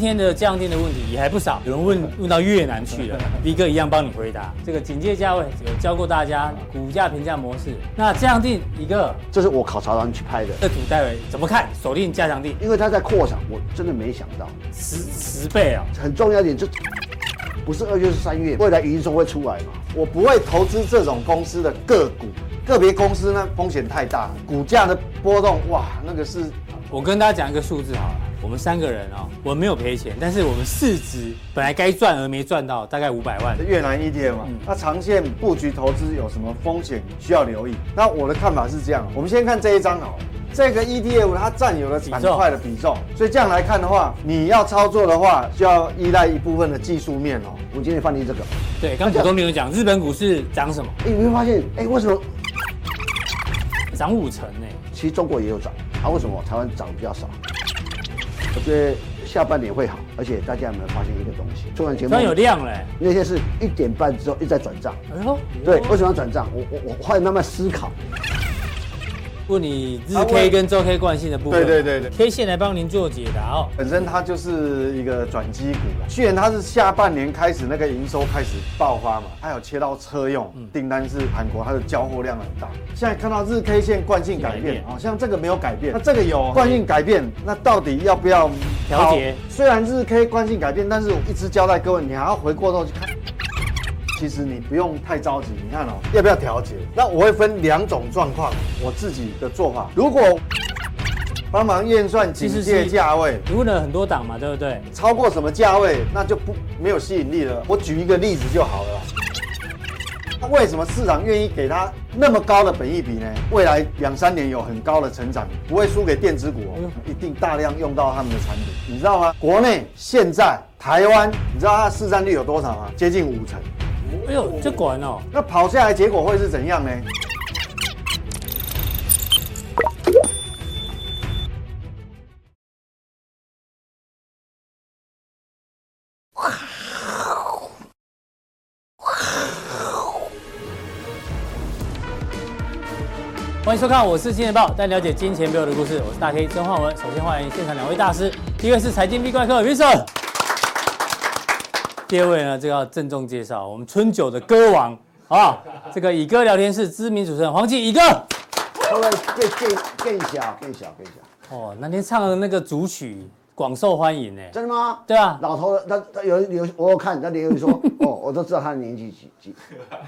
天的降定的问题也还不少，有人问问到越南去了，V 哥一样帮你回答。这个警戒价位有教过大家股价评价模式。那降定一个，这是我考察团去拍的。这股待会怎么看？锁定加强定，因为它在扩产，我真的没想到十十倍啊！很重要一点就不是二月是三月，未来营收会出来嘛？我不会投资这种公司的个股，个别公司呢风险太大，股价的波动哇，那个是。我跟大家讲一个数字好了，我们三个人啊、哦，我们没有赔钱，但是我们市值本来该赚而没赚到，大概五百万。越南 ETF 嘛，那长线布局投资有什么风险需要留意？那我的看法是这样，我们先看这一张好了，这个 ETF 它占有了板块的比重，所以这样来看的话，你要操作的话，就要依赖一部分的技术面哦。我们今天放进这个，对，刚股东没有讲日本股市涨什么？哎，你会发现，哎，为什么涨五成呢？其实中国也有涨，啊，为什么台湾涨比较少？我觉得下半年会好，而且大家有没有发现一个东西？做完节目，突然有量嘞！那天是一点半之后一直在转账。哎呦，对，为什么要转账？我我我后来慢慢思考。问你日 K 跟周 K 惯性的部分，对对对对，K 线来帮您做解答哦。本身它就是一个转机股，去年它是下半年开始那个营收开始爆发嘛，它有切到车用订单是韩国，它的交货量很大。现在看到日 K 线惯性改变，好像这个没有改变，那这个有惯性改变，那到底要不要调节？虽然日 K 惯性改变，但是我一直交代各位，你还要回过头去看。其实你不用太着急，你看哦，要不要调节？那我会分两种状况，我自己的做法。如果帮忙验算警戒价位，你问了很多档嘛，对不对？超过什么价位，那就不没有吸引力了。我举一个例子就好了。那为什么市场愿意给他那么高的本益比呢？未来两三年有很高的成长，不会输给电子股哦，一定大量用到他们的产品，你知道吗？国内现在台湾，你知道它的市占率有多少吗？接近五成。哎呦，这管哦！那跑下来结果会是怎样呢？欢迎收看，我是金钱豹，带你了解金钱背后的故事。我是大 K 曾焕文。首先欢迎现场两位大师，第一位是财经壁怪客 Vincent。第二位呢，就要郑重介绍我们春酒的歌王啊，这个乙哥聊天室知名主持人黄记乙哥。各位更更更小更小更小。哦，那天唱的那个主曲广受欢迎呢。真的吗？对啊。老头他他有有我有看他留言说 哦，我都知道他的年纪几几。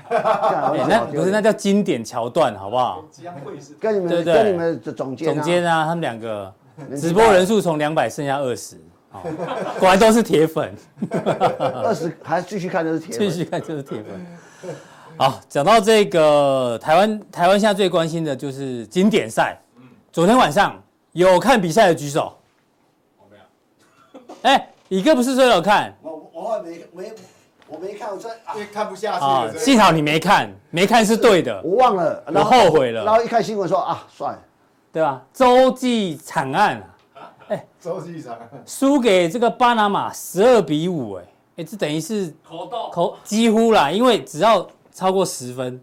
欸、那不是那叫经典桥段好不好？跟你们对对跟你们的总监、啊、总监啊，他们两个直播人数从两百剩下二十。哦，果然都是铁粉，二十还继续看就是铁粉，继续看就是铁粉。好，讲到这个台湾，台湾现在最关心的就是经典赛。昨天晚上有看比赛的举手。我没有。哎，乙哥不是说有看？我我没没我没看，我这因为看不下去。啊，幸好你没看，没看是对的。我忘了，我后悔了。然后一看新闻说啊，算了，对吧？洲际惨案。哎，洲际场输给这个巴拿马十二比五，哎，哎，这等于是口到口几乎啦，因为只要超过十分，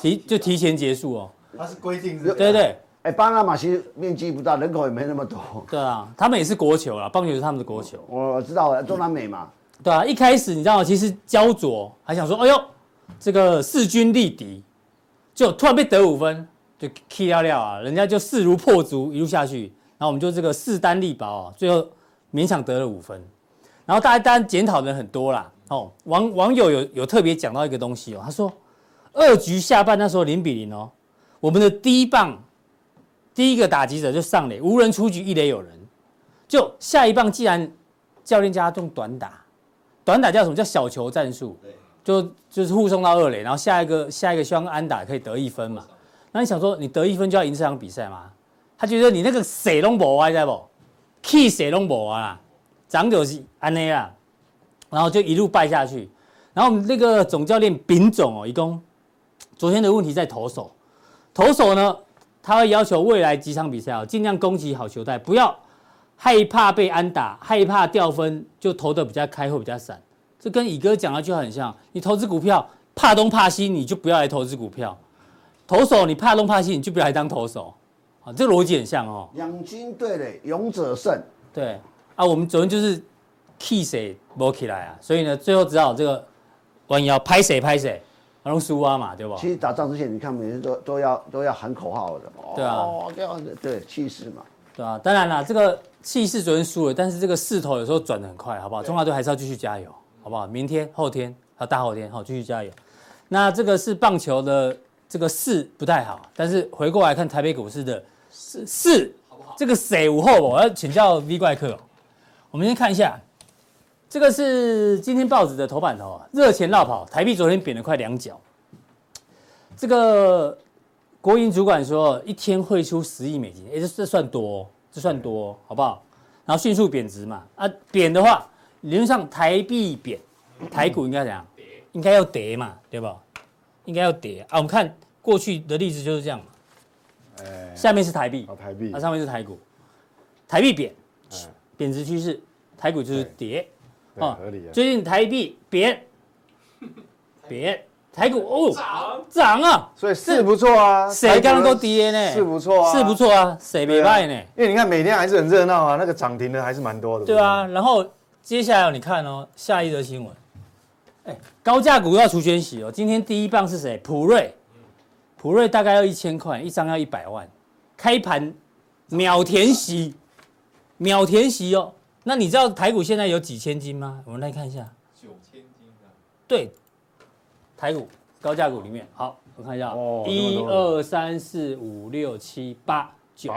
提就提前结束哦。它是规定是，对对对。哎，巴拿马其实面积不大，人口也没那么多。对啊，他们也是国球啦，棒球是他们的国球。我知道，中南美嘛。对啊，一开始你知道吗？其实焦灼还想说，哎呦，这个势均力敌，就突然被得五分，就 K 掉掉啊，人家就势如破竹，一路下去。然后我们就这个势单力薄哦，最后勉强得了五分。然后大家当然检讨的人很多啦。哦，网网友有有特别讲到一个东西哦，他说二局下半那时候零比零哦，我们的第一棒第一个打击者就上垒，无人出局，一垒有人。就下一棒既然教练叫他用短打，短打叫什么叫小球战术？就就是护送到二垒，然后下一个下一个希望安打可以得一分嘛。那你想说你得一分就要赢这场比赛吗？他觉得你那个谁拢无啊，知道不？气谁拢无啊，长就是安尼啦，然后就一路败下去。然后我们那个总教练丙总哦，一共昨天的问题在投手，投手呢，他会要求未来几场比赛啊，尽量攻击好球带，不要害怕被安打，害怕掉分，就投得比较开或比较散。这跟乙哥讲的就很像，你投资股票怕东怕西，你就不要来投资股票；投手你怕东怕西，你就不要来当投手。啊，这个逻辑很像哦。两军对垒，勇者胜。对啊，我们昨天就是气谁摸起来啊，所以呢，最后只好这个弯腰拍谁拍谁，然后输啊嘛，对吧？其实打仗之前，你看每天都都要都要喊口号的，对啊，这样子对气势嘛，对啊。当然啦，这个气势昨天输了，但是这个势头有时候转的很快，好不好？中华队还是要继续加油，好不好？明天、后天还有大后天，好，继续加油。那这个是棒球的这个势不太好，但是回过来看台北股市的是是，好不好，这个谁午后我要请教 V 怪客，我们先看一下。这个是今天报纸的头版头啊，热钱落跑，台币昨天贬了快两角。这个国营主管说一天汇出十亿美金，哎，这这算多哦，这算多，好不好？然后迅速贬值嘛，啊，贬的话，理论上台币贬，台股应该怎样？应该要跌嘛，对吧？应该要跌啊。我们看过去的例子就是这样。下面是台币，台币，那上面是台股，台币贬，贬值趋势，台股就是跌。啊，合理啊！最近台币贬，贬，台股哦涨涨啊，所以是不错啊。谁刚刚都跌呢？是不错啊，是不错啊，谁没卖呢？因为你看每天还是很热闹啊，那个涨停的还是蛮多的。对啊，然后接下来你看哦，下一则新闻，哎，高价股要除权息哦。今天第一棒是谁？普瑞，普瑞大概要一千块，一张要一百万，开盘秒填息，秒填息哦。那你知道台股现在有几千斤吗？我们来看一下，九千斤啊。对，台股高价股里面，好，我看一下，哦，一二三四五六七八九，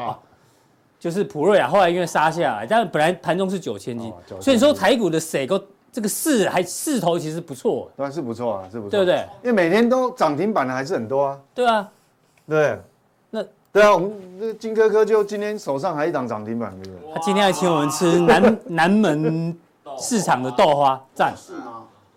就是普瑞啊。后来因为杀下来，但本来盘中是九千斤，所以说台股的谁个这个势还势头其实不错，对，是不错啊，是不错，对不对？因为每天都涨停板的还是很多啊，对啊，对。那对啊，我们那金科科就今天手上还一档涨停板，对不对？他今天还请我们吃南南门市场的豆花，赞，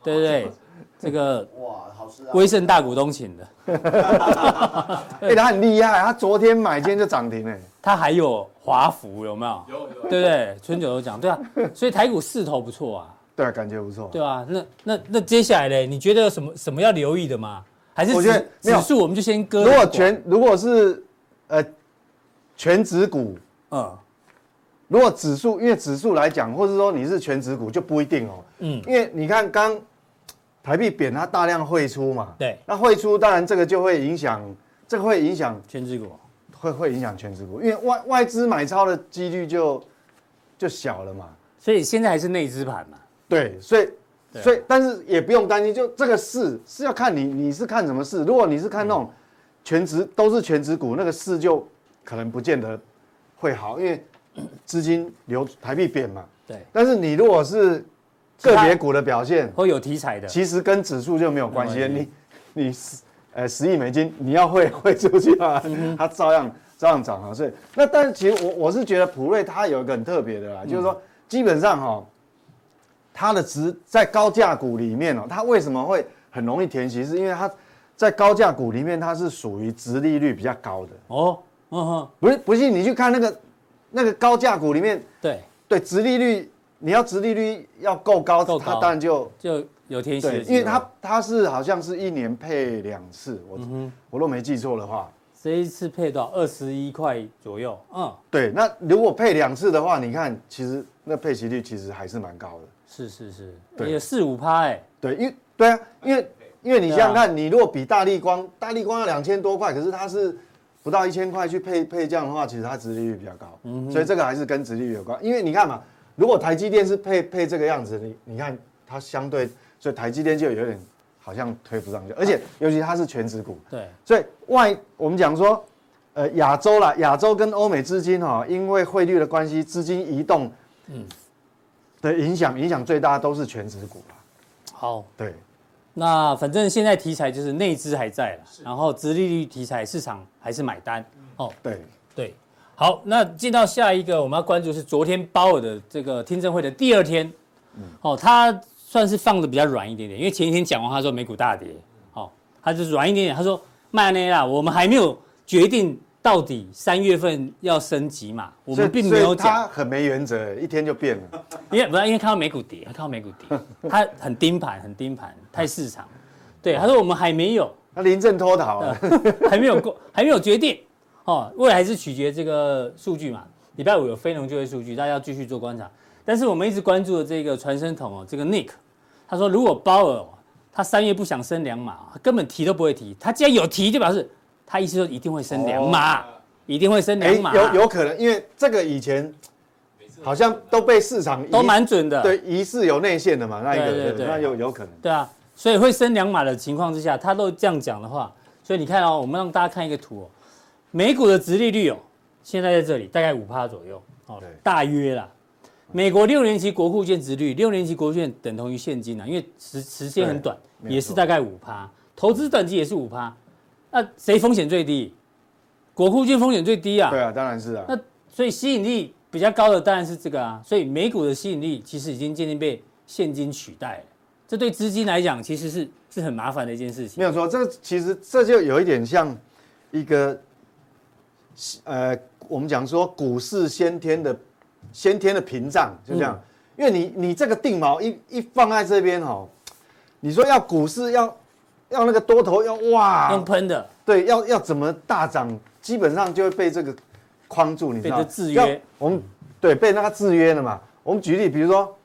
对不对，这个哇，好吃啊！威盛大股东请的，哎，他很厉害，他昨天买，今天就涨停哎，他还有华孚有没有？有有，对不对？春酒都讲，对啊，所以台股势头不错啊，对啊，感觉不错，对啊，那那那接下来嘞？你觉得有什么什么要留意的吗？还是我觉得指数我们就先割？如果全如果是。呃，全指股，嗯，如果指数，因为指数来讲，或者说你是全指股就不一定哦，嗯，因为你看刚台币贬，它大量汇出嘛，对，那汇出当然这个就会影响，这个会影响全指股，会会影响全指股，因为外外资买超的几率就就小了嘛，所以现在还是内资盘嘛，对，所以所以但是也不用担心，就这个市是要看你你是看什么市，如果你是看那种。权值都是全职股，那个市就可能不见得会好，因为资金流台币贬嘛。对。但是你如果是个别股的表现，会有题材的，其实跟指数就没有关系。你你十呃十亿美金，你要汇汇出去啊，它照样照样涨啊。所以那但是其实我我是觉得普瑞它有一个很特别的啦，就是说基本上哈，它的值在高价股里面哦，它为什么会很容易填息，是因为它。在高价股里面，它是属于殖利率比较高的哦。嗯哼，不是不信你去看那个那个高价股里面，对对，殖利率你要殖利率要够高，够高，它当然就就有填息。因为它它是好像是一年配两次，我、嗯、我若没记错的话，这一次配到二十一块左右。嗯，对。那如果配两次的话，你看其实那配息率其实还是蛮高的。是是是，对，有四五趴哎。对，因为对啊，因为。因为你想想看，你如果比大力光，大力光要两千多块，可是它是不到一千块去配配这样的话，其实它殖利率比较高，嗯，所以这个还是跟殖利率有关。因为你看嘛，如果台积电是配配这个样子，你你看它相对，所以台积电就有点好像推不上去，而且尤其它是全值股，对，所以外我们讲说，呃，亚洲啦，亚洲跟欧美资金哈，因为汇率的关系，资金移动，嗯，的影响影响最大都是全值股。好，对。那反正现在题材就是内资还在了，然后殖利率题材市场还是买单哦。对对，好，那进到下一个我们要关注是昨天鲍尔的这个听证会的第二天，哦，他算是放的比较软一点点，因为前一天讲完他说美股大跌，哦，他就是软一点点，他说麦内啦，我们还没有决定。到底三月份要升级嘛？我们并没有讲。他很没原则，一天就变了。因为不是因为看到美股跌，他看到美股跌，他很盯盘，很盯盘，太市场。对，他说我们还没有。他临阵脱逃了，还没有过，还没有决定。哦，未来还是取决这个数据嘛。礼拜五有非农就业数据，大家要继续做观察。但是我们一直关注的这个传声筒哦，这个 Nick，他说如果鲍尔他三月不想升两码，根本提都不会提，他既然有提，就表示他意思说一定会升两码，哦、一定会升两码，有有可能，因为这个以前好像都被市场都蛮准的，对，疑似有内线的嘛，那一个那有有可能，对啊，所以会升两码的情况之下，他都这样讲的话，所以你看哦，我们让大家看一个图哦，美股的殖利率哦，现在在这里大概五趴左右，哦，大约啦。美国六年期国库券殖率，六年期国库券等同于现金啊，因为时时间很短，也是大概五趴，投资等级也是五趴，那谁风险最低？国库券风险最低啊。对啊，当然是啊。那所以吸引力比较高的当然是这个啊，所以美股的吸引力其实已经渐渐被现金取代了，这对资金来讲其实是是很麻烦的一件事情。没有错，这其实这就有一点像一个，呃，我们讲说股市先天的。先天的屏障就这样，嗯、因为你你这个定锚一一放在这边哦，你说要股市要要那个多头要哇用喷的，对，要要怎么大涨，基本上就会被这个框住，你知道？被制约。我们对被那个制约了嘛？我们举例，比如说，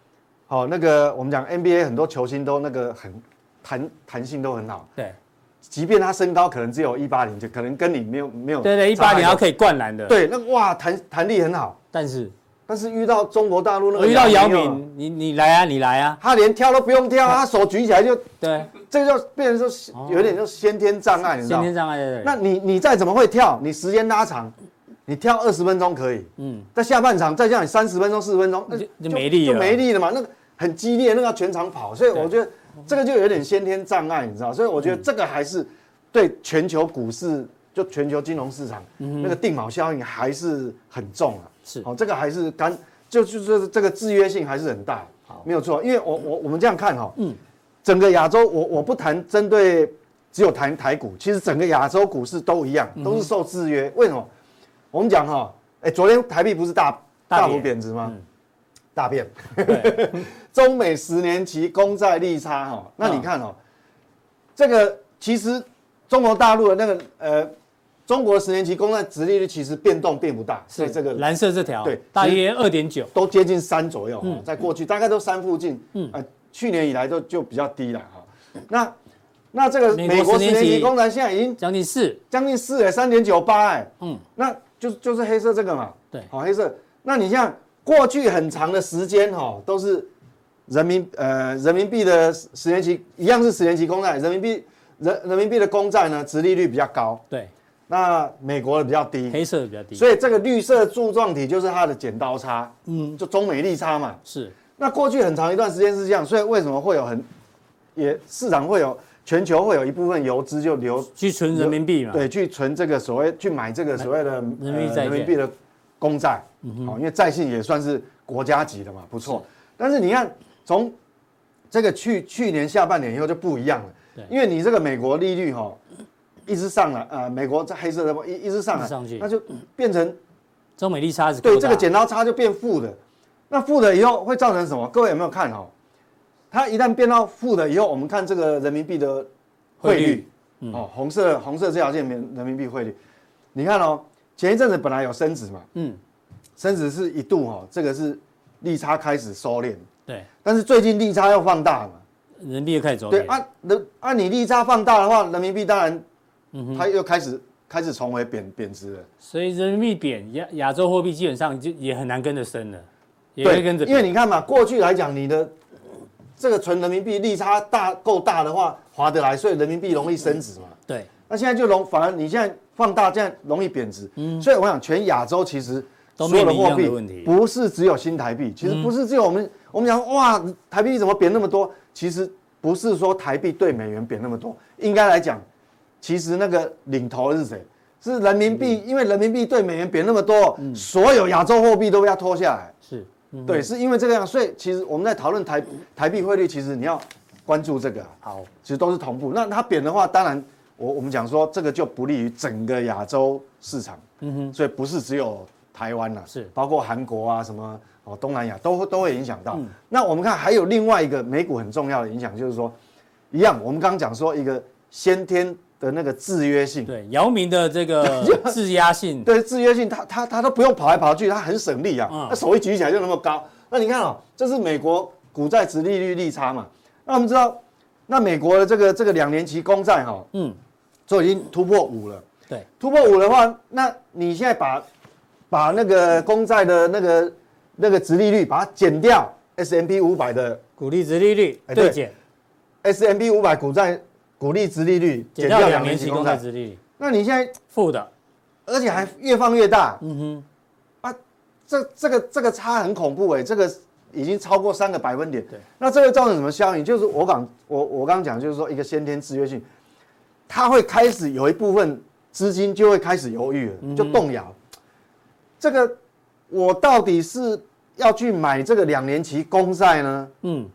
好那个我们讲 NBA 很多球星都那个很弹弹性都很好，对，即便他身高可能只有一八零，就可能跟你没有没有对对一八零，他可以灌篮的，对，那哇弹弹力很好，但是。但是遇到中国大陆那个，遇到姚明，你你来啊，你来啊，他连跳都不用跳，他 手举起来就对，这个就变成说有点就先天障碍，你知道先天障碍对对。那你你再怎么会跳，你时间拉长，你跳二十分钟可以，嗯，在下半场再叫你三十分钟、四十分钟，就就没力了，就没力了嘛。那个很激烈，那个要全场跑，所以我觉得这个就有点先天障碍，你知道。所以我觉得这个还是对全球股市，就全球金融市场那个定锚效应还是很重啊。是哦，这个还是干。就就是这个制约性还是很大，好，没有错，因为我我我们这样看哈，嗯，整个亚洲，我我不谈针对只有谈台股，其实整个亚洲股市都一样，都是受制约。为什么？我们讲哈，哎，昨天台币不是大大幅贬值吗？大变，中美十年期公债利差哈，那你看哦，这个其实中国大陆的那个呃。中国十年期公债殖利率其实变动并不大，是这个蓝色这条，对，大约二点九，都接近三左右。嗯，在过去大概都三附近。嗯，呃，去年以来都就比较低了哈。那那这个美国十年期公债现在已经将近四，将近四哎，三点九八哎。嗯，那就就是黑色这个嘛。对，好黑色。那你像过去很长的时间哈，都是人民呃人民币的十年期一样是十年期公债，人民币人人民币的公债呢，殖利率比较高。对。那美国的比较低，黑色的比较低，所以这个绿色柱状体就是它的剪刀差，嗯，就中美利差嘛。是。那过去很长一段时间是这样，所以为什么会有很，也市场会有全球会有一部分游资就流去存人民币嘛？对，去存这个所谓去买这个所谓的人民币人民币的公债，嗯哼，因为债信也算是国家级的嘛，不错。但是你看从这个去去年下半年以后就不一样了，因为你这个美国利率哈。一直上来，呃，美国在黑色的一一直上来，上去，那就变成中美利差是对这个剪刀差就变负的，那负的以后会造成什么？各位有没有看哦？它一旦变到负的以后，我们看这个人民币的汇率，哦，红色红色这条线人人民币汇率，你看哦，前一阵子本来有升值嘛，嗯，升值是一度哦，这个是利差开始收敛，对，但是最近利差又放大了，人民币又开始走，对，按人按你利差放大的话，人民币当然。嗯，它又开始开始重回贬贬值了，所以人民币贬，亚亚洲货币基本上就也很难跟着升了，也会跟着。因为你看嘛，过去来讲，你的这个存人民币利差大够大的话，划得来，所以人民币容易升值嘛。对，那现在就容，反而你现在放大，这样容易贬值。嗯，所以我想，全亚洲其实所有的货币不是只有新台币，其实不是只有我们我们讲哇，台币怎么贬那么多？其实不是说台币对美元贬那么多，应该来讲。其实那个领头的是谁？是人民币，因为人民币对美元贬那么多，所有亚洲货币都被它拖下来。是，对，是因为这个样。所以其实我们在讨论台台币汇率，其实你要关注这个。好，其实都是同步。那它贬的话，当然我我们讲说这个就不利于整个亚洲市场。嗯哼。所以不是只有台湾了，是包括韩国啊什么哦东南亚都都会影响到。那我们看还有另外一个美股很重要的影响，就是说一样，我们刚刚讲说一个先天。的那个制约性，对姚明的这个 制压性，对制约性，他他他都不用跑来跑去，他很省力啊，他手一举起来就那么高，那你看哦，这是美国股债殖利率利差嘛？那我们知道，那美国的这个这个两年期公债哈，嗯，就已经突破五了。对，突破五的话，那你现在把把那个公债的那个那个值利率把它减掉，S M P 五百的股利值利率对。减，S M P 五百股债股利值利率减掉两年期公债值利率，那你现在负的，而且还越放越大。嗯哼，啊，这这个这个差很恐怖哎，这个已经超过三个百分点。对，那这个造成什么效应？就是我刚我我刚刚讲，就是说一个先天制约性，它会开始有一部分。资金就会开始犹豫了，就动摇。这个我到底是要去买这个两年期公债呢？嗯，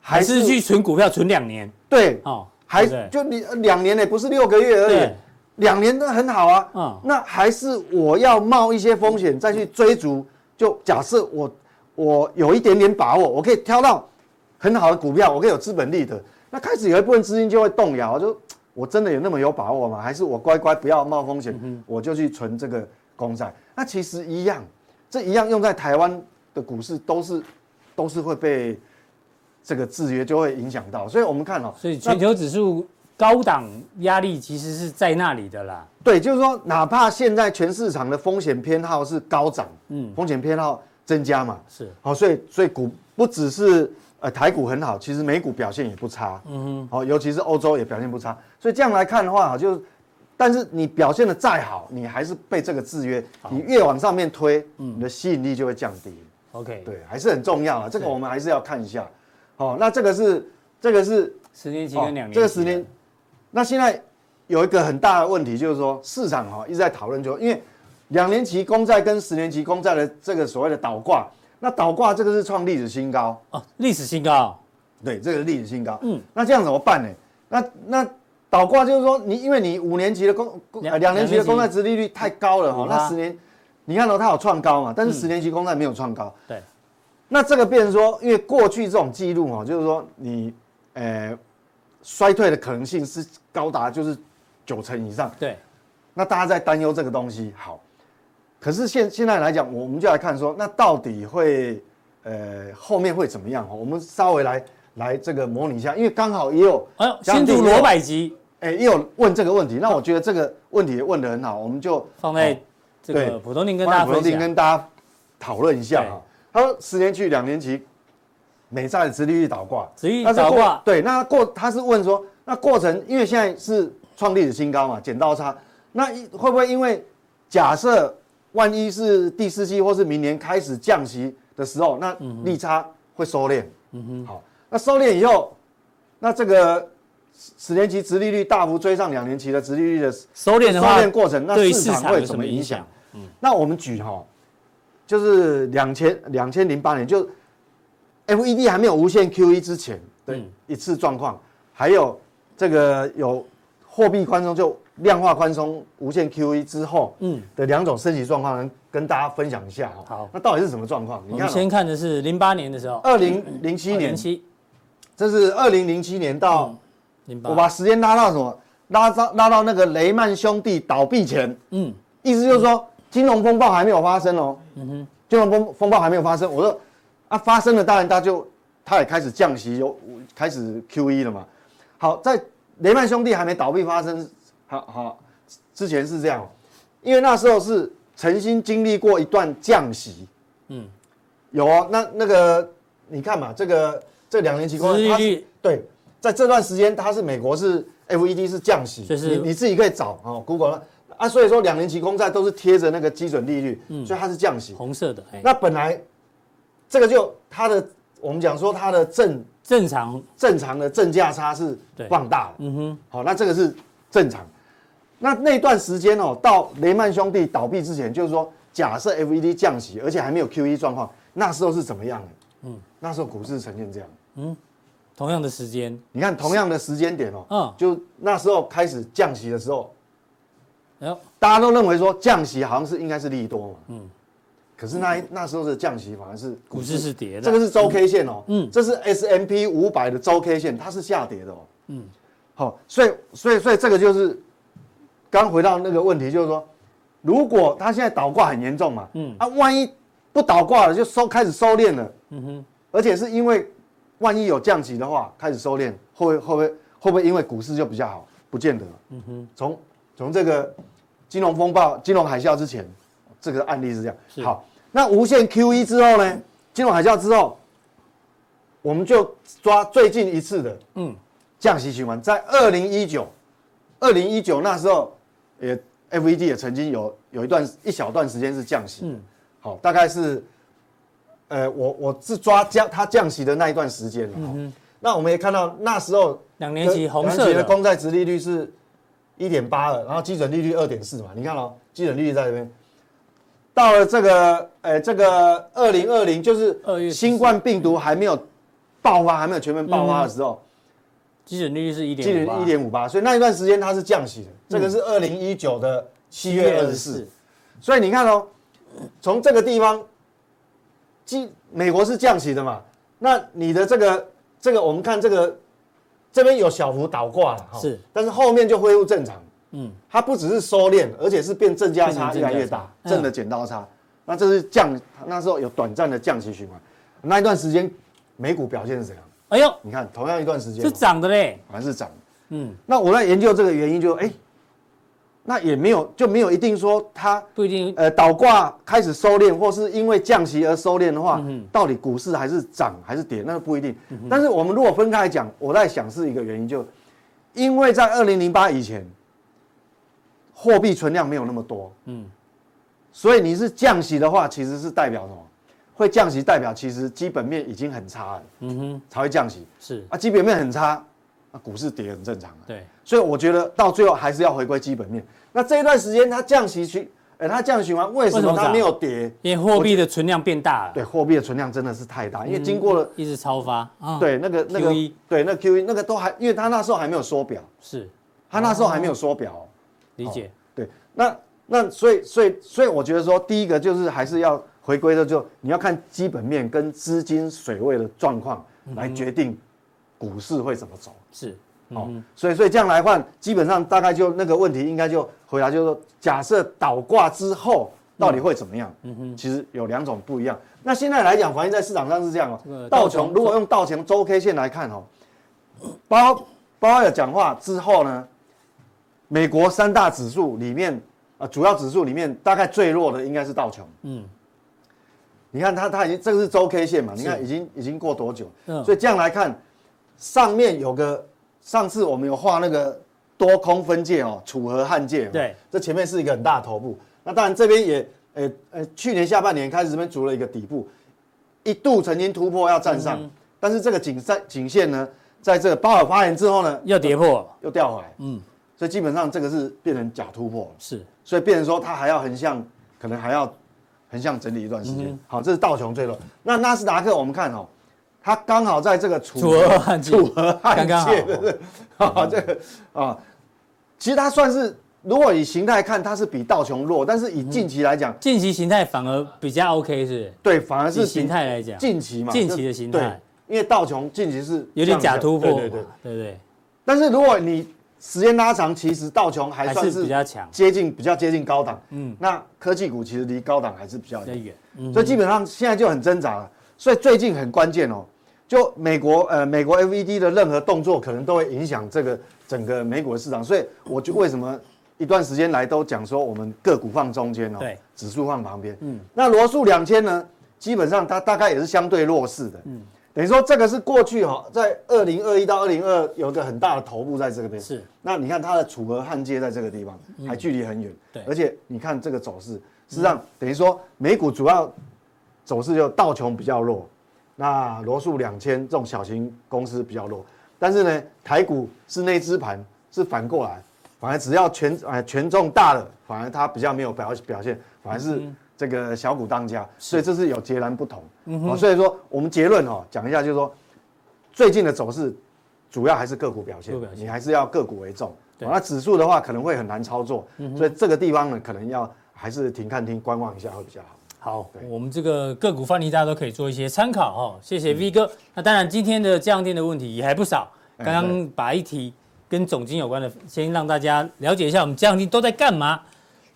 还是去存股票存两年？对，哦，还就你两年呢，不是六个月而已，两年都很好啊。嗯，那还是我要冒一些风险再去追逐？就假设我我有一点点把握，我可以挑到很好的股票，我可以有资本利得，那开始有一部分资金就会动摇，就。我真的有那么有把握吗？还是我乖乖不要冒风险，我就去存这个公债？那其实一样，这一样用在台湾的股市都是都是会被这个制约，就会影响到。所以我们看哦，所以全球指数高档压力其实是在那里的啦。对，就是说，哪怕现在全市场的风险偏好是高涨，嗯，风险偏好增加嘛，是好，所以所以股不只是。呃，台股很好，其实美股表现也不差，嗯哼，好，尤其是欧洲也表现不差，所以这样来看的话，就，但是你表现的再好，你还是被这个制约，你越往上面推，你的吸引力就会降低。OK，对，还是很重要啊，这个我们还是要看一下。好，那这个是这个是十年期跟两年，这个十年，那现在有一个很大的问题就是说，市场哈一直在讨论，就因为两年期公债跟十年期公债的这个所谓的倒挂。那倒挂这个是创历史新高哦，历史新高，对，这个是历史新高。嗯，那这样怎么办呢？那那倒挂就是说，你因为你五年期的公公两年期的公债殖利率太高了哈，那十年，你看到它有创高嘛？但是十年期公债没有创高。对，那这个变成说，因为过去这种记录哦，就是说你呃衰退的可能性是高达就是九成以上。对，那大家在担忧这个东西，好。可是现现在来讲，我们就来看说，那到底会，呃，后面会怎么样？我们稍微来来这个模拟一下，因为刚好也有，哎呦，新竹罗百吉，哎，也有问这个问题。那我觉得这个问题问得很好，我们就放在这个普通錠跟大家分享，跟大家讨论一下哈。他说十年期、两年期美债的殖利率倒挂，殖利率倒挂，对，那过他是问说，那过程因为现在是创历史新高嘛，剪刀差，那会不会因为假设？万一是第四季或是明年开始降息的时候，那利差会收敛。嗯哼，好，那收敛以后，那这个十年期殖利率大幅追上两年期的殖利率的收敛的话，收敛过程，那市场会怎么影响？嗯，那我们举哈，就是两千两千零八年，就 FED 还没有无限 QE 之前的一次状况，还有这个有货币宽松就。量化宽松、无限 QE 之后，嗯，的两种升级状况，跟大家分享一下。好，那到底是什么状况？你看，先看的是零八年的时候，二零零七年，这是二零零七年到零八，我把时间拉到什么？拉到拉到那个雷曼兄弟倒闭前，嗯，意思就是说金融风暴还没有发生哦，嗯哼，金融风风暴还没有发生。我说啊，发生了，当然他就他也开始降息，有开始 QE 了嘛。好，在雷曼兄弟还没倒闭发生。好好，之前是这样，因为那时候是曾经经历过一段降息，嗯，有哦，那那个你看嘛，这个这两年期它是对，在这段时间它是美国是 FED 是降息，就是你你自己可以找哦，Google 啊，所以说两年期公债都是贴着那个基准利率，嗯，所以它是降息，红色的，那本来这个就它的我们讲说它的正正常。正常的正价差是放大的，嗯哼，好，那这个是正常。那那段时间哦，到雷曼兄弟倒闭之前，就是说，假设 FED 降息，而且还没有 QE 状况，那时候是怎么样的？嗯，那时候股市呈现这样。嗯，同样的时间，你看同样的时间点哦，嗯，就那时候开始降息的时候，大家都认为说降息好像是应该是利多嘛。嗯，可是那那时候的降息反而是股市是跌的。这个是周 K 线哦，嗯，这是 S M P 五百的周 K 线，它是下跌的哦。嗯，好，所以所以所以这个就是。刚回到那个问题，就是说，如果它现在倒挂很严重嘛，嗯，啊，万一不倒挂了，就收开始收敛了。嗯哼，而且是因为万一有降息的话，开始收敛，会会会不会会不会因为股市就比较好？不见得。嗯哼，从从这个金融风暴、金融海啸之前，这个案例是这样。好，那无限 QE 之后呢？金融海啸之后，我们就抓最近一次的嗯降息循环，在二零一九，二零一九那时候也 FED 也曾经有有一段一小段时间是降息。嗯。好，大概是，呃，我我是抓降它降息的那一段时间。嗯哼。那我们也看到那时候两年期红色的公债值利率是一点八二，然后基准利率二点四嘛。你看哦，基准利率在这边。到了这个，呃，这个二零二零就是新冠病毒还没有爆发，还没有全面爆发的时候，基准利率是一点基准一点五八，所以那一段时间它是降息的。这个是二零一九的七月二十四，所以你看哦。从这个地方，基美国是降息的嘛？那你的这个这个，我们看这个这边有小幅倒挂了哈，是，但是后面就恢复正常。嗯，它不只是收敛，而且是变正价差越来越大，正的剪刀差。那这是降，那时候有短暂的降息循环，那一段时间美股表现是怎样？哎呦，你看同样一段时间是涨的嘞，还是涨。嗯，那我在研究这个原因就，就哎。那也没有，就没有一定说它不一定，呃，倒挂开始收敛，或是因为降息而收敛的话，到底股市还是涨还是跌，那个不一定。但是我们如果分开来讲，我在想是一个原因，就因为在二零零八以前，货币存量没有那么多，嗯，所以你是降息的话，其实是代表什么？会降息代表其实基本面已经很差了，嗯哼，才会降息。是啊，基本面很差。那股市跌很正常啊，对，所以我觉得到最后还是要回归基本面。那这一段时间它降息循，呃，它降息循环为什么它没有跌？因为货币的存量变大了。对，货币的存量真的是太大，因为经过了一直超发。对，那个那个，对，那 QE 那个都还，因为它那时候还没有缩表。是，它那时候还没有缩表。理解。对，那那所以所以所以我觉得说，第一个就是还是要回归的，就你要看基本面跟资金水位的状况来决定。股市会怎么走？是，哦，所以所以这样来换，基本上大概就那个问题应该就回答，就是说，假设倒挂之后到底会怎么样？嗯哼，其实有两种不一样。那现在来讲，反映在市场上是这样哦。道琼如果用道琼周 K 线来看哦，鲍鲍尔讲话之后呢，美国三大指数里面啊，主要指数里面大概最弱的应该是道琼。嗯，你看它它已经这个是周 K 线嘛？你看已经已经过多久？嗯，所以这样来看。上面有个，上次我们有画那个多空分界哦，楚河汉界。对，这前面是一个很大的头部。那当然这边也，呃呃，去年下半年开始这边筑了一个底部，一度曾经突破要站上，嗯、但是这个颈线颈线呢，在这个鲍尔发言之后呢，又跌破，又掉回来。嗯，所以基本上这个是变成假突破了。是，所以变成说它还要横向，可能还要横向整理一段时间。嗯、好，这是道琼最弱。那纳斯达克我们看哦。它刚好在这个楚河汉界，楚河汉界的，啊，这个啊，其实它算是，如果以形态看，它是比道琼弱，但是以近期来讲，近期形态反而比较 OK 是？对，反而是形态来讲，近期嘛，近期的形态，因为道琼近期是有点假突破，对对对。但是如果你时间拉长，其实道琼还算是比较强，接近比较接近高档，嗯，那科技股其实离高档还是比较远，所以基本上现在就很挣扎了。所以最近很关键哦，就美国呃美国 FED 的任何动作可能都会影响这个整个美股的市场，所以我就为什么一段时间来都讲说我们个股放中间哦，对，指数放旁边，嗯，那罗素两千呢，基本上它大概也是相对弱势的，嗯，等于说这个是过去哈，在二零二一到二零二有个很大的头部在这个边，是，那你看它的楚河汉界在这个地方，还距离很远，对，而且你看这个走势，实际上等于说美股主要。走势就道琼比较弱，那罗素两千这种小型公司比较弱，但是呢，台股是那支盘是反过来，反而只要权哎权重大了，反而它比较没有表表现，反而是这个小股当家，所以这是有截然不同。嗯，所以说我们结论哦讲一下，就是说最近的走势主要还是个股表现，你还是要个股为重。那指数的话可能会很难操作，所以这个地方呢可能要还是停看听观望一下会比较好。好，我们这个个股范例大家都可以做一些参考哈。谢谢 V 哥。那当然，今天的这样电的问题也还不少。刚刚把一题跟总经有关的，先让大家了解一下我们这样电都在干嘛。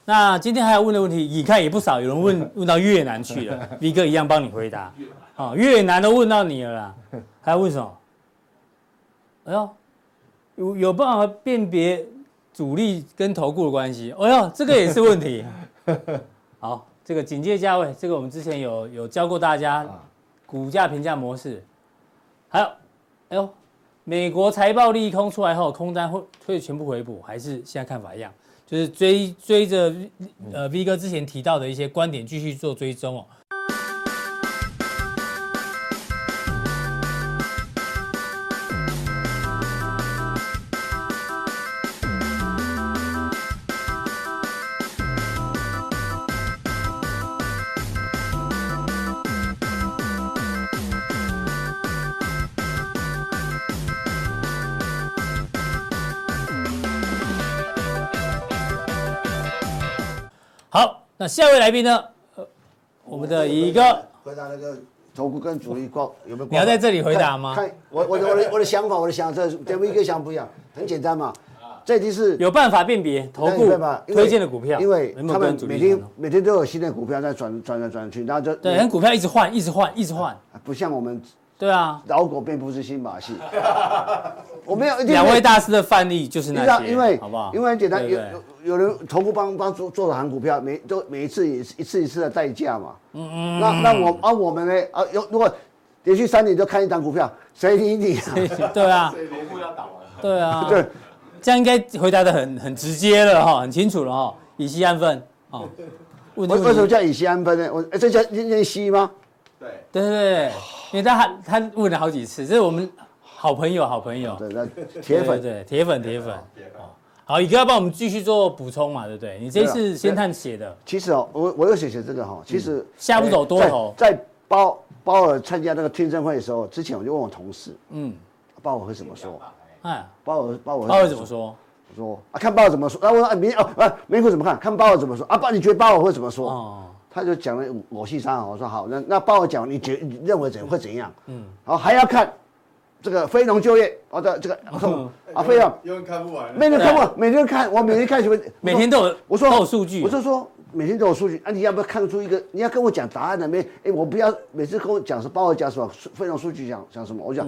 那今天还要问的问题，你看也不少，有人问 问到越南去了，V 哥一样帮你回答。啊，越南都问到你了啦，还要问什么？哎呦，有有办法辨别主力跟投顾的关系？哎呦，这个也是问题。好，这个警戒价位，这个我们之前有有教过大家股价评价模式。还有，哎呦，美国财报利空出来后，空单会会全部回补，还是现在看法一样？就是追追着呃 V 哥之前提到的一些观点继续做追踪哦。那下一位来宾呢？我们的一个回答那个投顾跟主力挂有没有？你要在这里回答吗？看我我的我的我的想法，我的想法，跟一个想不一样，很简单嘛。这题是有办法辨别投顾推荐的股票，因为他们每天每天都有新的股票在转转来转去，然后就对，股票一直换，一直换，一直换，不像我们。对啊，老狗并不是新马戏。我没有两位大师的范例就是那些，因为好不好？因为很简单，有有人投顾帮帮做做的行股票，每都每一次一次一次一次的代价嘛。嗯嗯。那那我啊我们呢啊有如果连续三年就看一档股票，谁理你？对啊。谁头部要倒了？对啊。对，这样应该回答的很很直接了哈，很清楚了哈，以息安分哦。为为什么叫以息安分呢？我这叫念息吗？对对对对。因为他他问了好几次，这是我们好朋友，好朋友，对，铁粉，对，铁粉，铁粉，哦，好，宇哥要帮我们继续做补充嘛，对不对？你这次先探写的，其实哦，我我又写写这个哈，其实下不走多头，在包包尔参加那个听证会的时候，之前我就问我同事，嗯，包尔会怎么说？哎，鲍尔鲍尔鲍尔怎么说？我说啊，看鲍尔怎么说？啊，我说啊，明哦啊，美股怎么看？看鲍尔怎么说？啊，鲍，你觉得鲍尔会怎么说？哦。他就讲了我戏三，我说好，那那帮我讲，你觉你认为怎会怎样？嗯，好，还要看这个非农就业，我的这个 啊，非农永远看不完，每天看不完，每天看，我每天看什么？每天都有，我说都有数据，我就说每天都有数据啊，你要不要看出一个？你要跟我讲答案的没？哎，我不要每次跟我讲是帮我讲什么非农数据讲讲什么？我讲。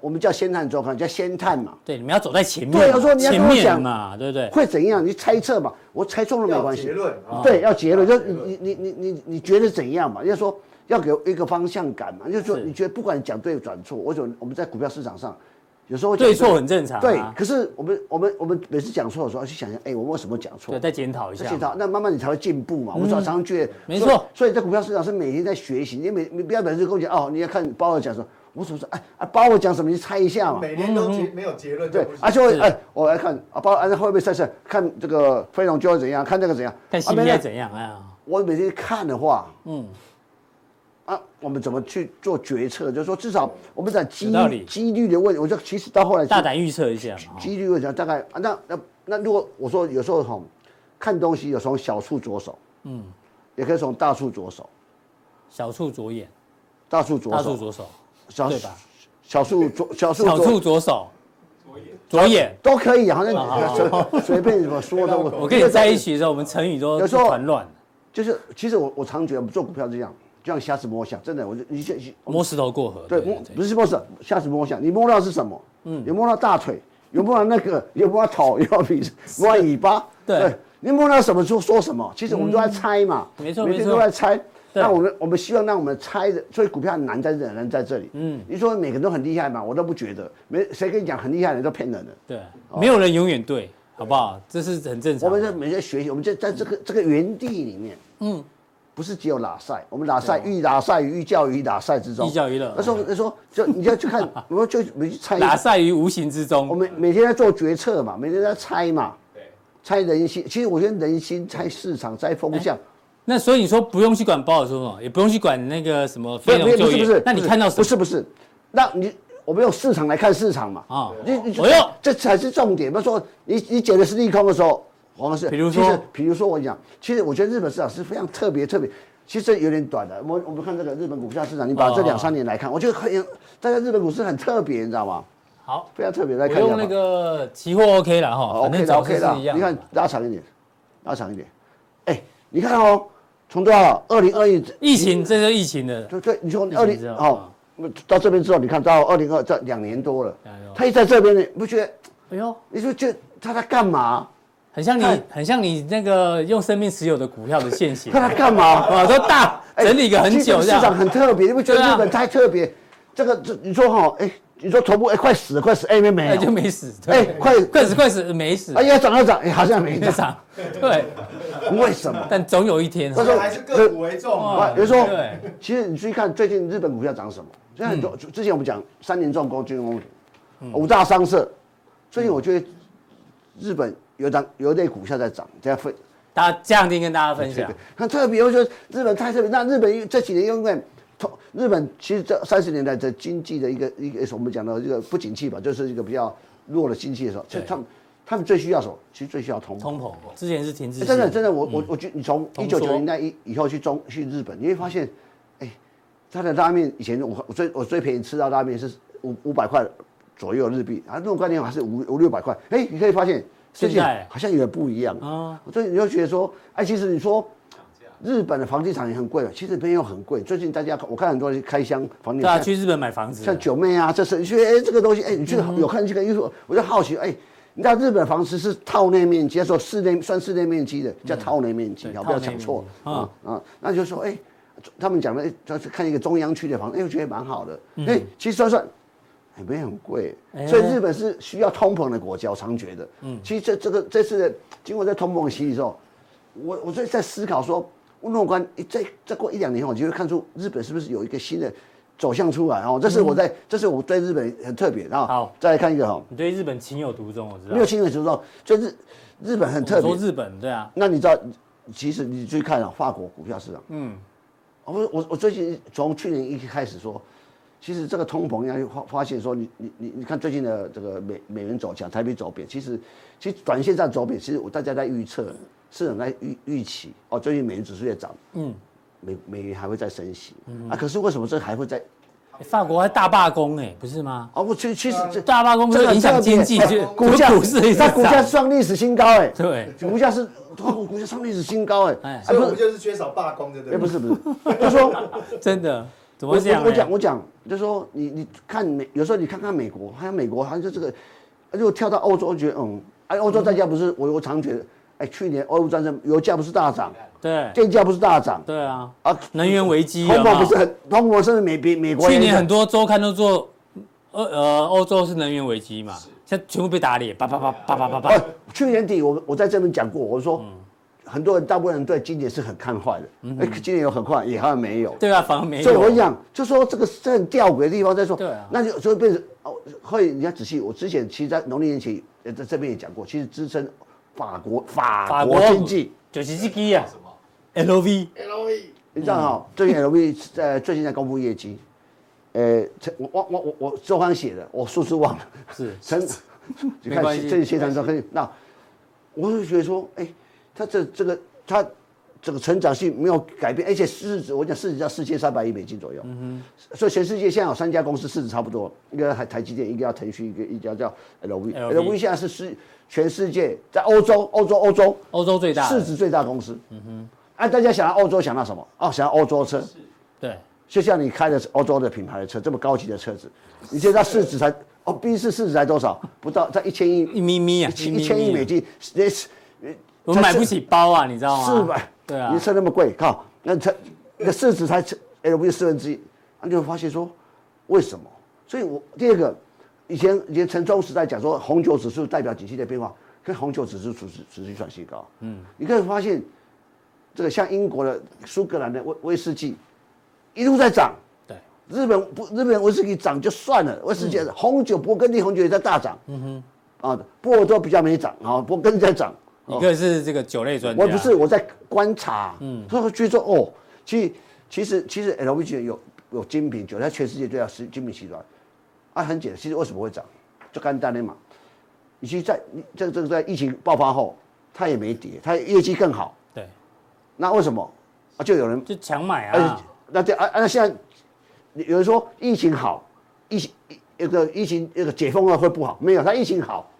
我们叫先探周刊，叫先探嘛。对，你们要走在前面。对，要说你要跟我讲嘛，对不对？会怎样？你猜测嘛，我猜中了没关系。结论。对，要结论，就你你你你你觉得怎样嘛？要说要给一个方向感嘛，就是说你觉得不管你讲对转错，我觉得我们在股票市场上有时候对错很正常。对，可是我们我们我们每次讲错的时候，去想想，哎，我为什么讲错？对，再检讨一下。检讨，那慢慢你才会进步嘛。我们常常觉得没错，所以在股票市场是每天在学习。你每你不要每次跟我讲哦，你要看包尔讲说。我怎么说？哎啊，包我讲什么？你猜一下嘛。每年都结没有结论。对，而且我哎，我来看啊，包啊会不会赛事？看这个飞龙就会怎样？看这个怎样？看 CPI 怎样？啊，我每天看的话，嗯，啊，我们怎么去做决策？就是说，至少我们在几率几率的问题，我就其实到后来大胆预测一下，几率问题大概啊，那那那如果我说有时候哈，看东西有从小处着手，嗯，也可以从大处着手，小处着眼，大处着手，大处着手。小对吧？小树左小树小树左手，左眼左眼都可以，好像随随便 怎么说都。我跟你在一起的时候，我们成语都有时候很乱。就是其实我我常觉得我们做股票这样，就像瞎子摸象，真的，我就你先摸石头过河。对，摸不是摸石，瞎子摸象。你摸到是什么？嗯，有摸到大腿，有摸到那个，有摸到头，有鼻子，摸到尾巴。对，你摸到什么就说什么。其实我们都在猜嘛，没错，每天都在猜。那我们我们希望让我们猜的，所以股票很难在这难在这里。嗯，你说每个人都很厉害嘛？我都不觉得，没谁跟你讲很厉害的人都骗人的。对，没有人永远对，好不好？这是很正常。我们在每天学习，我们在在这个这个园地里面，嗯，不是只有拉赛，我们拉赛寓拉赛于寓教于拉赛之中，寓教于乐。那说那说，就你要去看，我们就每去猜。拉赛于无形之中。我们每天在做决策嘛，每天在猜嘛，对，猜人心。其实我觉得人心猜市场猜风向。那所以你说不用去管鲍尔说什么，也不用去管那个什么非农就业，不是不是，那你看到什么？不是不是，那你我们用市场来看市场嘛啊，你你我要这才是重点。比如说你你解的是利空的时候，我们是比如说比如说我讲，其实我觉得日本市场是非常特别特别，其实有点短的。我我们看这个日本股票市场，你把这两三年来看，我觉得很大家日本股市很特别，你知道吗？好，非常特别。来看用那个期货 OK 了哈，OK 的 OK 的，你看拉长一点，拉长一点。你看哦，从多少二零二一疫情，这是疫情的，对对，你从二零哦到这边之后，你看到二零二这两年多了，他一在这边呢，不觉得？哎呦，你说这他在干嘛？很像你，很像你那个用生命持有的股票的现形。他在干嘛？啊，都大整理个很久，市场很特别，你不觉得日本太特别？这个这你说哈，哎。你说头部哎，快死了，快死，哎没没，就没死，哎快快死快死没死，哎呀涨要涨，哎好像没涨，对，为什么？但总有一天，他说还是个股为重啊。比如说，其实你去看最近日本股票涨什么？现在很多之前我们讲三年重工、军工、五大商社，最近我觉得日本有涨有类股票在涨，这样分，大家这样听跟大家分享，那特别。我觉得日本太特别，那日本这几年因为。日本其实这三十年代的经济的一个一个，我们讲的这个不景气吧，就是一个比较弱的经济的时候，其实他们他们最需要什么？其实最需要通膨。通膨。之前是停滞。真的真的，我我我觉你从一九九零年代以以后去中去日本，你会发现，哎，他的拉面以前我我最我最便宜吃到拉面是五五百块左右日币啊，那种概念还是五五六百块。哎，你可以发现最近好像有点不一样啊。所以你就觉得说，哎，其实你说。日本的房地产也很贵，其实没有很贵。最近大家我看很多人开箱房地产，对啊，去日本买房子，像九妹啊，这是你觉得哎，这个东西哎，你去有看这个，因为我就好奇哎，你知道日本房子是套内面积，说室内算室内面积的叫套内面积，不要讲错啊啊，那就说哎，他们讲的就是看一个中央区的房子，哎，我觉得蛮好的，哎，其实算算也没很贵，所以日本是需要通膨的国家，我常觉得，嗯，其实这这个这次的经过在通膨洗礼之后，我我在在思考说。乐观，再再过一两年后，我就会看出日本是不是有一个新的走向出来哦。这是我在，这是我对日本很特别啊。好，再来看一个哈。你对日本情有独钟，我知道。没有情有独钟，就日日本很特别。说日本对啊。那你知道，其实你去看啊，法国股票市场。嗯。我我我最近从去年一开始说，其实这个通膨，要发发现说，你你你你看最近的这个美美元走强，台币走贬，其实其实短线上走贬，其实我大家在预测。市场在预预期哦，最近美元指数也涨，嗯，美美元还会再升息，嗯、啊，可是为什么这还会在？法国还大罢工哎，不是吗？哦，不，其其实这大罢工这影响经济，就股价股市，它股价创历史新高哎，对，股价是股价创历史新高哎，所以我们就是缺少罢工，对不对？哎，不是不是，就说 真的，怎么讲？我讲我讲，就说你你看美，有时候你看看美国，好像美国好像就这个，如果跳到欧洲，我觉得嗯，哎，欧洲大家不是我我常觉得。哎，去年俄乌战争，油价不是大涨，对，电价不是大涨，对啊，啊，能源危机，通膨不是很，通膨是美比美国。去年很多周刊都做，呃呃，欧洲是能源危机嘛，现在全部被打脸，叭叭叭叭叭叭叭。去年底我我在这边讲过，我说很多人大部分人对今年是很看坏的，哎，今年有很坏，也好像没有，对啊，反而没有。所以我讲，就说这个是很吊诡的地方，在说，对啊，那就就会变成哦，会你要仔细，我之前其实，在农历年前在这边也讲过，其实支撑。法国法国。经济。就是这个啊，什么 LV LV，你知道哈？最近 LV 在最近在公布业绩，呃，我我我我我周刊写的，我数字忘了，是。成，没关系，这些成长可以。那我就觉得说，哎，他这这个它这个成长性没有改变，而且市值我讲市值在四千三百亿美金左右，嗯哼，所以全世界现在有三家公司市值差不多，一个台台积电，一个叫腾讯，一个一家叫 LV，LV 现在是世。全世界在欧洲，欧洲，欧洲，欧洲最大市值最大公司。嗯哼，哎，大家想到欧洲想到什么？哦，想到欧洲车。对，就像你开的欧洲的品牌的车，这么高级的车子，你现在市值才哦，B 市市值才多少？不到在一千亿，一咪咪啊，一千亿美金，我买不起包啊，你知道吗？四百，对啊，你车那么贵，靠，那车那市值才 LV 四分之一，那就发现说为什么？所以我第二个。以前以前陈忠时代讲说，红酒指数代表景气的变化，跟红酒指数持续持续创新高。嗯，你可以发现，这个像英国的苏格兰的威威士忌，一路在涨。对，日本不日本威士忌涨就算了，威士忌红酒勃艮第红酒也在大涨。嗯哼，啊，波尔多比较没涨啊，勃艮第在涨。一个是这个酒类专家，我不是我在观察。嗯，所以我觉得哦，其实其实其实 LVG 有有精品酒，在全世界都要是精品集团。啊，很简单，其实为什么会涨，就干单的嘛。以及在这个这个在疫情爆发后，它也没跌，它业绩更好。对。那为什么？啊，就有人就强买啊。那这啊那，现在有人说疫情好，疫情一个疫情一个解封了会不好？没有，它疫情好，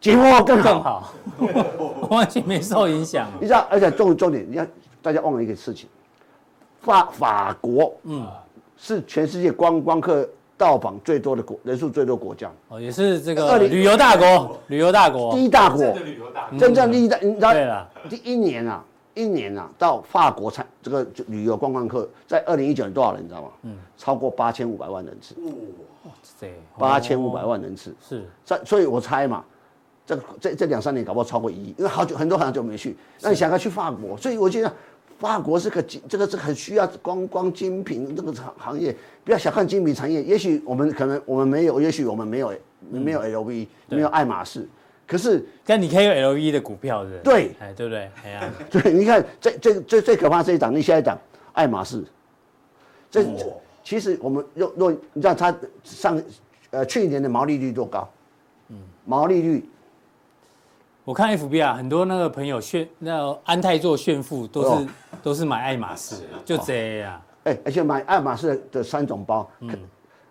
解封了更好，更好，完全没受影响。你知道，而且重重点，你要大家忘了一个事情，法法国，嗯，是全世界观光客到访最多的国，人数最多国家。哦，也是这个旅游大国，旅游大国，第一大国，真正第一大，你知道？对了，第一年啊，一年啊，到法国参这个旅游观光客，在二零一九年多少人？你知道吗？嗯，超过八千五百万人次。哇塞，八千五百万人次是，所所以，我猜嘛。这这这两三年搞不好超过一亿，因为好久很多很久没去。那你想要去法国，所以我觉得法国是个这个是很需要观光精品这个行行业。不要小看精品产业，也许我们可能我们没有，也许我们没有没有 LV，没有爱马仕。可是，但你可以有 LV 的股票，是对，哎，对不对？哎呀，对，你看最最最最可怕这一档，你下一档爱马仕，这其实我们若若你知道它上呃去年的毛利率多高？嗯，毛利率。我看 F B 啊，很多那个朋友炫，那个、安泰做炫富都是、哦、都是买爱马仕，就这样。哎、哦，而且买爱马仕的三种包，嗯，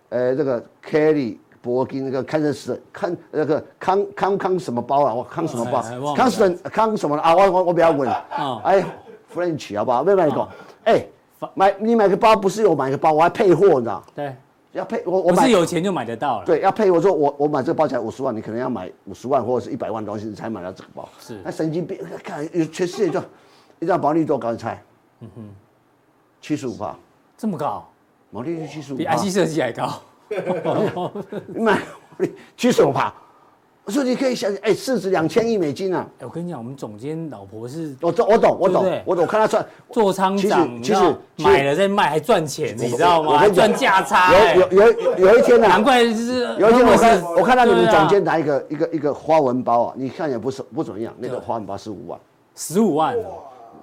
呃，这个 Kelly 铂金那个康斯康那个康康康什么包啊？我康什么包？康斯康什么啊？我我我比较稳。哦、哎，French 好不好？没买过。哎，买你买个包不是有买个包，我还配货，你知道？对。要配我，我不是有钱就买得到了。对，要配我说我我买这个包才五十万，你可能要买五十万或者是一百万东西你才买到这个包。是，那神经病，看全世界就一张保利率多高？你猜？嗯哼，七十五吧，这么高？毛利率七十五，比 IC 设计还高。你买七十五趴。我说你可以想，哎，市值两千亿美金啊！哎，我跟你讲，我们总监老婆是，我懂，我懂，我懂，我懂。我看他赚做仓长，其实买了再卖还赚钱，你知道吗？还赚价差。有有有有一天呢，难怪就是有一天我看我看到你们总监拿一个一个一个花纹包啊，你看也不是不怎么样，那个花纹包十五万，十五万，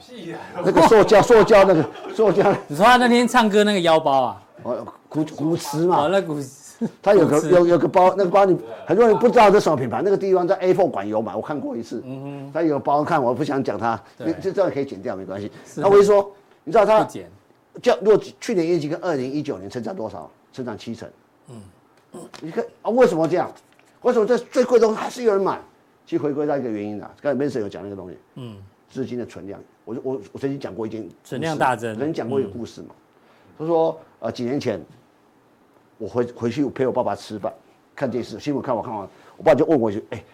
屁呀！那个塑胶 塑胶那个塑胶，你说他那天唱歌那个腰包啊？哦，古古驰嘛。哦，那古。他有个有有个包，那个包你很多人不知道这什么品牌，那个地方在 A4 馆有买，我看过一次。嗯哼，他有包看，我不想讲他，这这样可以剪掉没关系。那我就说，你知道他叫如果去年业绩跟二零一九年成长多少？成长七成。嗯，你看啊，为什么这样？为什么这最贵的东西还是有人买？其实回归到一个原因啊，刚才 Benson 有讲那个东西。嗯，资金的存量。我我我曾经讲过一件存量大增，曾经讲过一个故事嘛。他说呃几年前。我回回去陪我爸爸吃饭，看电视新闻看我看完，我爸就问我一句：“哎，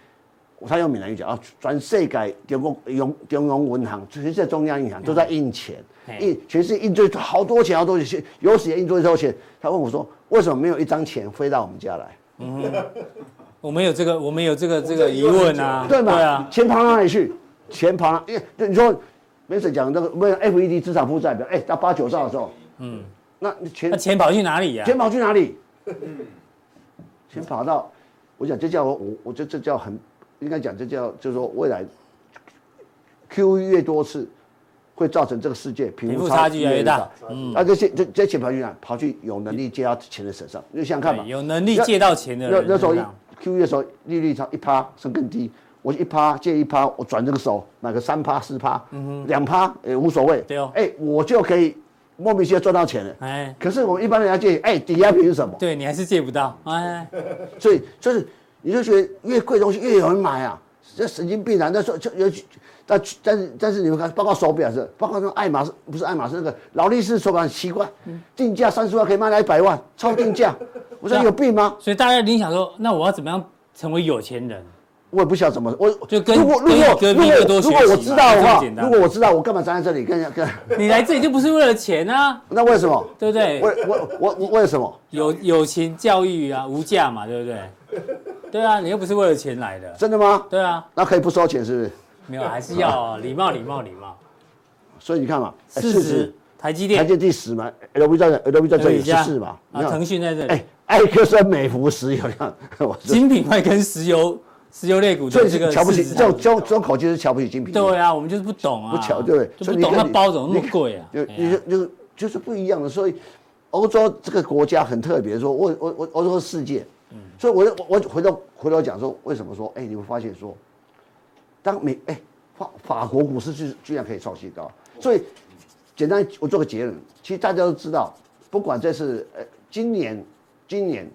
他用闽南语讲啊，全世界中国用中央银行，全世界中央银行都在印钱，印全世界印最好多钱好多钱，有史以来印最多钱。”他问我说：“为什么没有一张钱飞到我们家来？”嗯，我们有这个，我们有这个这个疑问啊，对吗？对啊，钱跑到哪里去？钱跑到，因为你说没事讲那个没有 FED 资产负债表，哎，到八九兆的时候，嗯。那钱那钱跑去哪里呀？钱跑去哪里？钱跑到，我讲这叫我我觉得这叫很应该讲这叫就是说未来 QE 越多次会造成这个世界贫富差距越来越大。嗯，那这些这这钱跑去哪？跑去有能力借到钱的身上。你想想看嘛，有能力借到钱的人。那那时候 QE 的时候利率差一趴甚至更低，我一趴借一趴，我转这个手买个三趴四趴，嗯哼，两趴也无所谓。对哦，哎，我就可以。莫名其妙赚到钱了，哎，可是我们一般人要借，哎，抵押品是什么？对你还是借不到，哎，所以就是你就觉得越贵东西越有人买啊，这神经病啊！那时候就尤其，但但是但是你们看，包括手表是，包括那个爱马仕，不是爱马仕那个劳力士手表很奇怪，定价三十万可以卖到一百万，超定价，我说有病吗？所以大家你想说，那我要怎么样成为有钱人？我也不晓得怎么，我就跟如果如果如果如果我知道的话，如果我知道，我干嘛站在这里跟跟？你来这里就不是为了钱啊？那为什么？对不对？为我我我为什么？有友情教育啊，无价嘛，对不对？对啊，你又不是为了钱来的。真的吗？对啊。那可以不收钱是不是？没有，还是要礼貌礼貌礼貌。所以你看嘛，四十台积电，台积电第十嘛，LV 在 LV 在这里十四嘛，啊，腾讯在这里，哎，埃克森美孚石油，精品会跟石油。石油类股，所以这个瞧不起，这种这种口气是瞧不起精品。对啊，我们就是不懂啊，不巧，对不对？就不懂那包怎么那么贵啊？就就就是不一样的。所以欧洲这个国家很特别，说我我我欧洲世界，所以我我我回头回头讲说，为什么说哎，你会发现说，当美哎法法国股市居居然可以创新高，所以简单我做个结论，其实大家都知道，不管这是呃今年今年。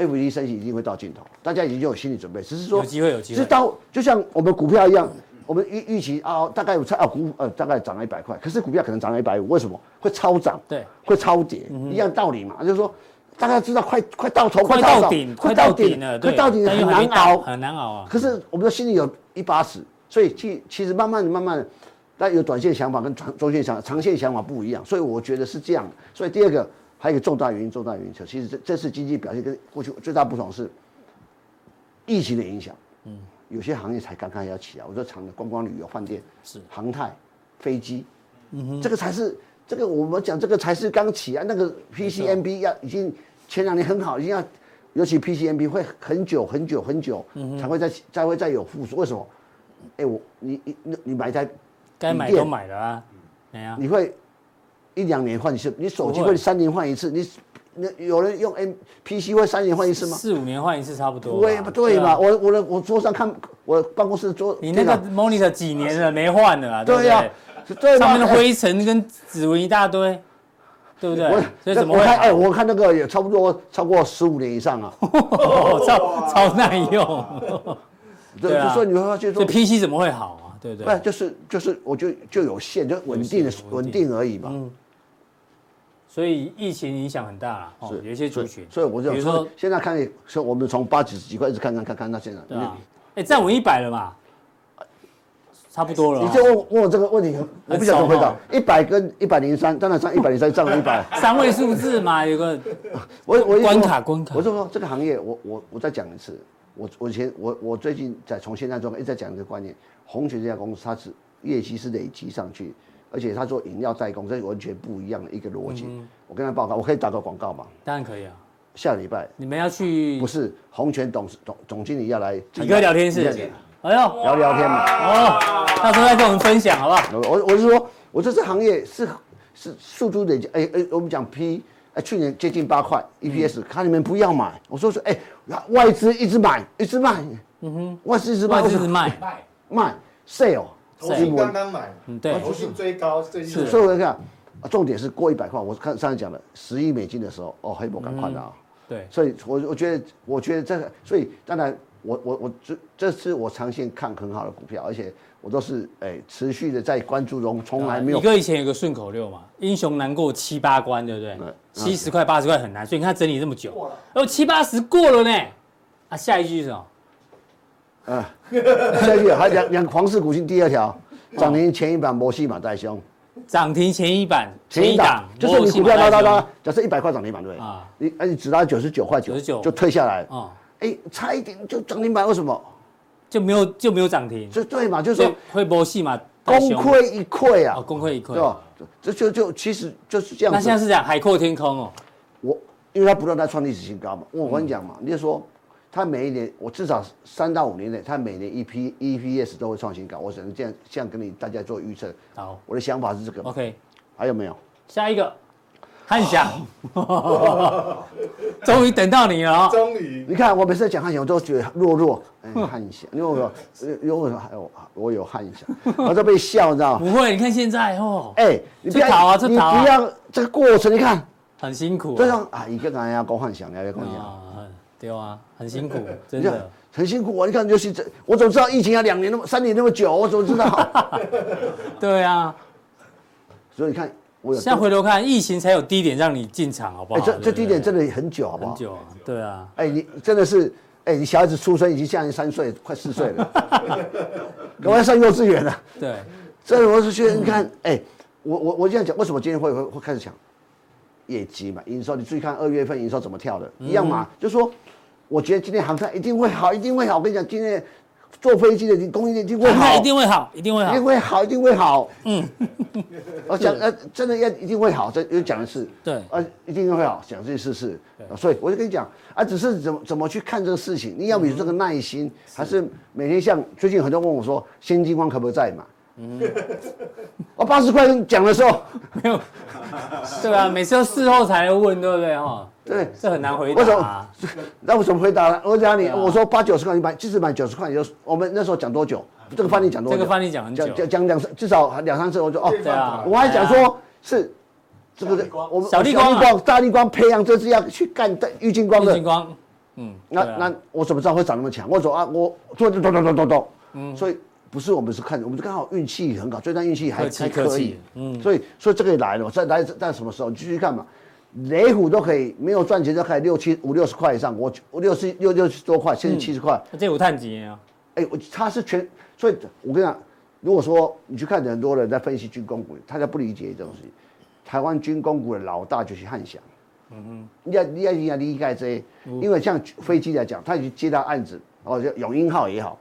FED 升息一定会到尽头，大家已经就有心理准备，只是说有机会有机会，是到就像我们股票一样，我们预预期啊，大概有差啊股呃大概涨了一百块，可是股票可能涨了一百五，为什么会超涨？对，会超跌，一样道理嘛，就是说大家知道快快到头，快到顶，快到顶了，快到顶很难熬，很难熬啊。可是我们的心里有一把尺，所以其其实慢慢的慢慢的，但有短线想法跟长中线想长线想法不一样，所以我觉得是这样。所以第二个还有一个重大原因，重大原因其实这这次经济表现跟过去最大不同是疫情的影响。嗯。有些行业才刚刚要起来，我说长的观光旅游、饭店是航太、飞机，嗯哼，这个才是这个我们讲这个才是刚起来，那个 PCMB 要已经前两年很好，已经要，尤其 PCMB 会很久很久很久才会再才会再有复苏。为什么？哎，我你你你买台该买都买了啊，哎呀，你会一两年换一次，你手机会三年换一次，你。那有人用 M P C 会三年换一次吗？四五年换一次差不多。对不对嘛？我我的我桌上看我办公室桌，你那个 monitor 几年了没换的啊？对呀，对上面的灰尘跟指纹一大堆，对不对？所以怎么会？哎，我看那个也差不多超过十五年以上啊，超超耐用。对啊，所以你会发现说，这 P C 怎么会好啊？对不对？不就是就是，我就就有限，就稳定的稳定而已嘛。所以疫情影响很大了，哦，有一些族群，所以我就比如说现在看，说我们从八几十几块一直看看看看到现在，对啊，哎，站稳一百了嘛，差不多了。你就问问我这个问题，我不晓得怎么回答。一百跟一百零三，当然上一百零三涨了一百，三位数字嘛，有个我我关卡关卡。我就说这个行业，我我我再讲一次，我我以前我我最近在从现在中一直在讲一个观念，红泉这家公司它是业绩是累积上去。而且它做饮料代工，这是完全不一样的一个逻辑。我跟他报告，我可以打个广告吗？当然可以啊。下礼拜你们要去？不是红泉董事总总经理要来。李哥聊天室。哎呦，聊聊天嘛。哦，到时候再跟我们分享好不好？我我是说，我这次行业是是速度累积。哎哎，我们讲 P，哎，去年接近八块 EPS，看你们不要买。我说说，哎，外资一直买，一直卖。嗯哼，外资一直卖，一直卖卖卖 sale。投信刚刚买，嗯，对，投信追高，最近所以我看，啊，重点是过一百块。我看上次讲的十亿美金的时候，哦，黑博赶快的啊，对，所以我我觉得，我觉得这个，所以当然，我我我这这次我长线看很好的股票，而且我都是哎持续的在关注中，从来没有。你哥以前有个顺口溜嘛，英雄难过七八关，对不对？七十块八十块很难，所以你看整理这么久，哦，七八十过了呢，啊，下一句是什么？啊，下一句还两两皇室股性第二条，涨停前一板摩西马带兄，涨停前一板前一档就是你股票拉拉拉，假设一百块涨停板对不对？啊，你哎你只拉九十九块九十九。就退下来。啊，哎差一点就涨停板为什么就没有就没有涨停？就对嘛，就是说会波戏嘛，功亏一篑啊，功亏一篑对吧？这就就其实就是这样。那现在是讲海阔天空哦，我因为它不断在创历史新高嘛，我跟你讲嘛，你就说。他每一年，我至少三到五年内，他每年 E P E P S 都会创新高。我只能这样这样跟你大家做预测。好，我的想法是这个。OK，还有没有？下一个，汉翔，终于等到你了。终于，你看我每次讲汉翔，我都觉得弱弱。哎，汉翔，因为我因为我还有我有汉翔，我都被笑，你知道吗？不会，你看现在哦。哎，你不要啊，你不要这个过程，你看很辛苦。对啊，啊，一个人要讲汉翔，要讲汉翔。对啊，很辛苦，真的很辛苦啊！你看，就是这，我怎么知道疫情要两年那么三年那么久？我怎么知道？对啊，所以你看，我现在回头看，疫情才有低点让你进场，好不好？这这低点真的很久，好不好？很久啊，对啊。哎，你真的是，哎，你小孩子出生已经像三岁，快四岁了，赶快上幼稚园了。对，所以我是觉得，你看，哎，我我我这样讲，为什么今天会会会开始讲业绩嘛？营收，你注意看二月份营收怎么跳的，一样嘛？就是说。我觉得今天航太一定会好，一定会好。我跟你讲，今天坐飞机的供应链一定会好，一定会好，一定会好，一定会好，一定会好。嗯，我讲呃，真的要一定会好，这又讲的是对，呃，一定会好，讲这些事是。所以我就跟你讲啊，只是怎么怎么去看这个事情，你要比如这个耐心，还是每天像最近很多人问我说，新金光可不可以再买？嗯，我八十块讲的时候没有，对啊，每次都事后才问，对不对哈？对，这很难回答。为什么？那我怎么回答呢？我讲你，我说八九十块你买，即使买九十块，就我们那时候讲多久？这个范例讲多久？这个范例讲很久，讲讲两至少两三次，我就哦，对啊，我还讲说是这个我们小立光、大立光培养这是要去干的玉晶光的。玉晶光，嗯，那那我怎么知道会涨那么强？我说啊，我做做做做做做，嗯，所以不是我们是看，我们是刚好运气很好，这段运气还还可以，嗯，所以所以这个也来了，再来在什么时候？你继续看嘛，雷虎都可以没有赚钱就可以六七五六十块以上，我我六十六六十多块，现在七十块，这有碳基啊？哎，我他是全，所以我跟你讲，如果说你去看很多人在分析军工股，他就不理解这东西。台湾军工股的老大就是汉翔，嗯哼，你要你要你要理解这些，因为像飞机来讲，他已经接到案子，哦，就永鹰号也好。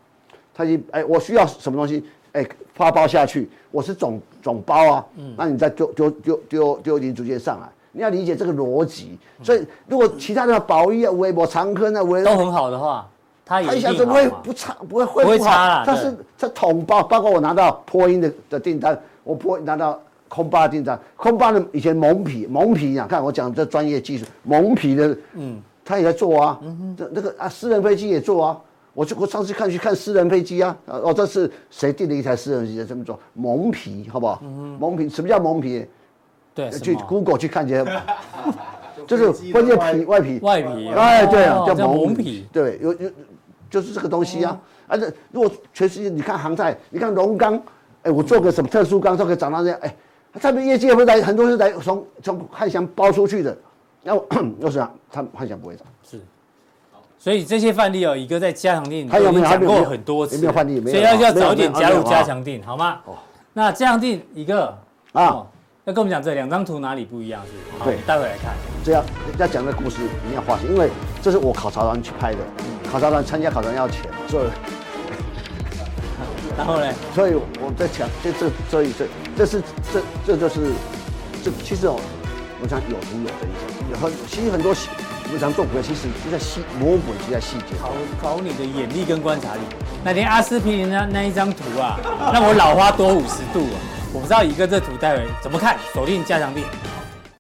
他就哎，我需要什么东西？哎，发包下去，我是总总包啊。嗯，那你再丢丢丢丢丢零组件上来，你要理解这个逻辑。所以，如果其他的保一啊、微博、长科那微都很好的话，他一想怎么会不差？不会会不差？他是他统包，包括我拿到波音的的订单，我波拿到空巴订单，空巴的以前蒙皮蒙皮啊，看我讲这专业技术，蒙皮的，嗯，他也在做啊。这那个啊，私人飞机也做啊。我就我上次看去看私人飞机啊，哦，这是谁订的一台私人飞机？这么做蒙皮，好不好？嗯、蒙皮，什么叫蒙皮？对，去 Google 去看见，就是关键皮外皮外皮。哎，对啊，叫蒙皮。对，有有就是这个东西啊。而且如果全世界你看航太，你看龙钢，哎，我做个什么特殊钢都可以涨到这样，哎，他们业绩也会来，很多是来从从汉翔包出去的，然后又是啊，他汉翔不会涨。是。所以这些范例哦，宇哥在加强定还有没有讲过很多次，没有范例，所以要要早点加入加强定，好吗？哦，那加强錠宇哥啊，要跟我们讲这两张图哪里不一样是？对，待会来看。这样要讲这个故事一定要花钱，因为这是我考察团去拍的，考察团参加考察团要钱，所以，然后呢？所以我在讲，这这所以这这是这这就是这其实哦，我讲有图有真相，有很其实很多。我们常做股票，其实就在细魔鬼，就在细节。考考你的眼力跟观察力。那天阿司匹林那那一张图啊，让我老花多五十度啊！我不知道以哥这图待会怎么看，锁定加强店。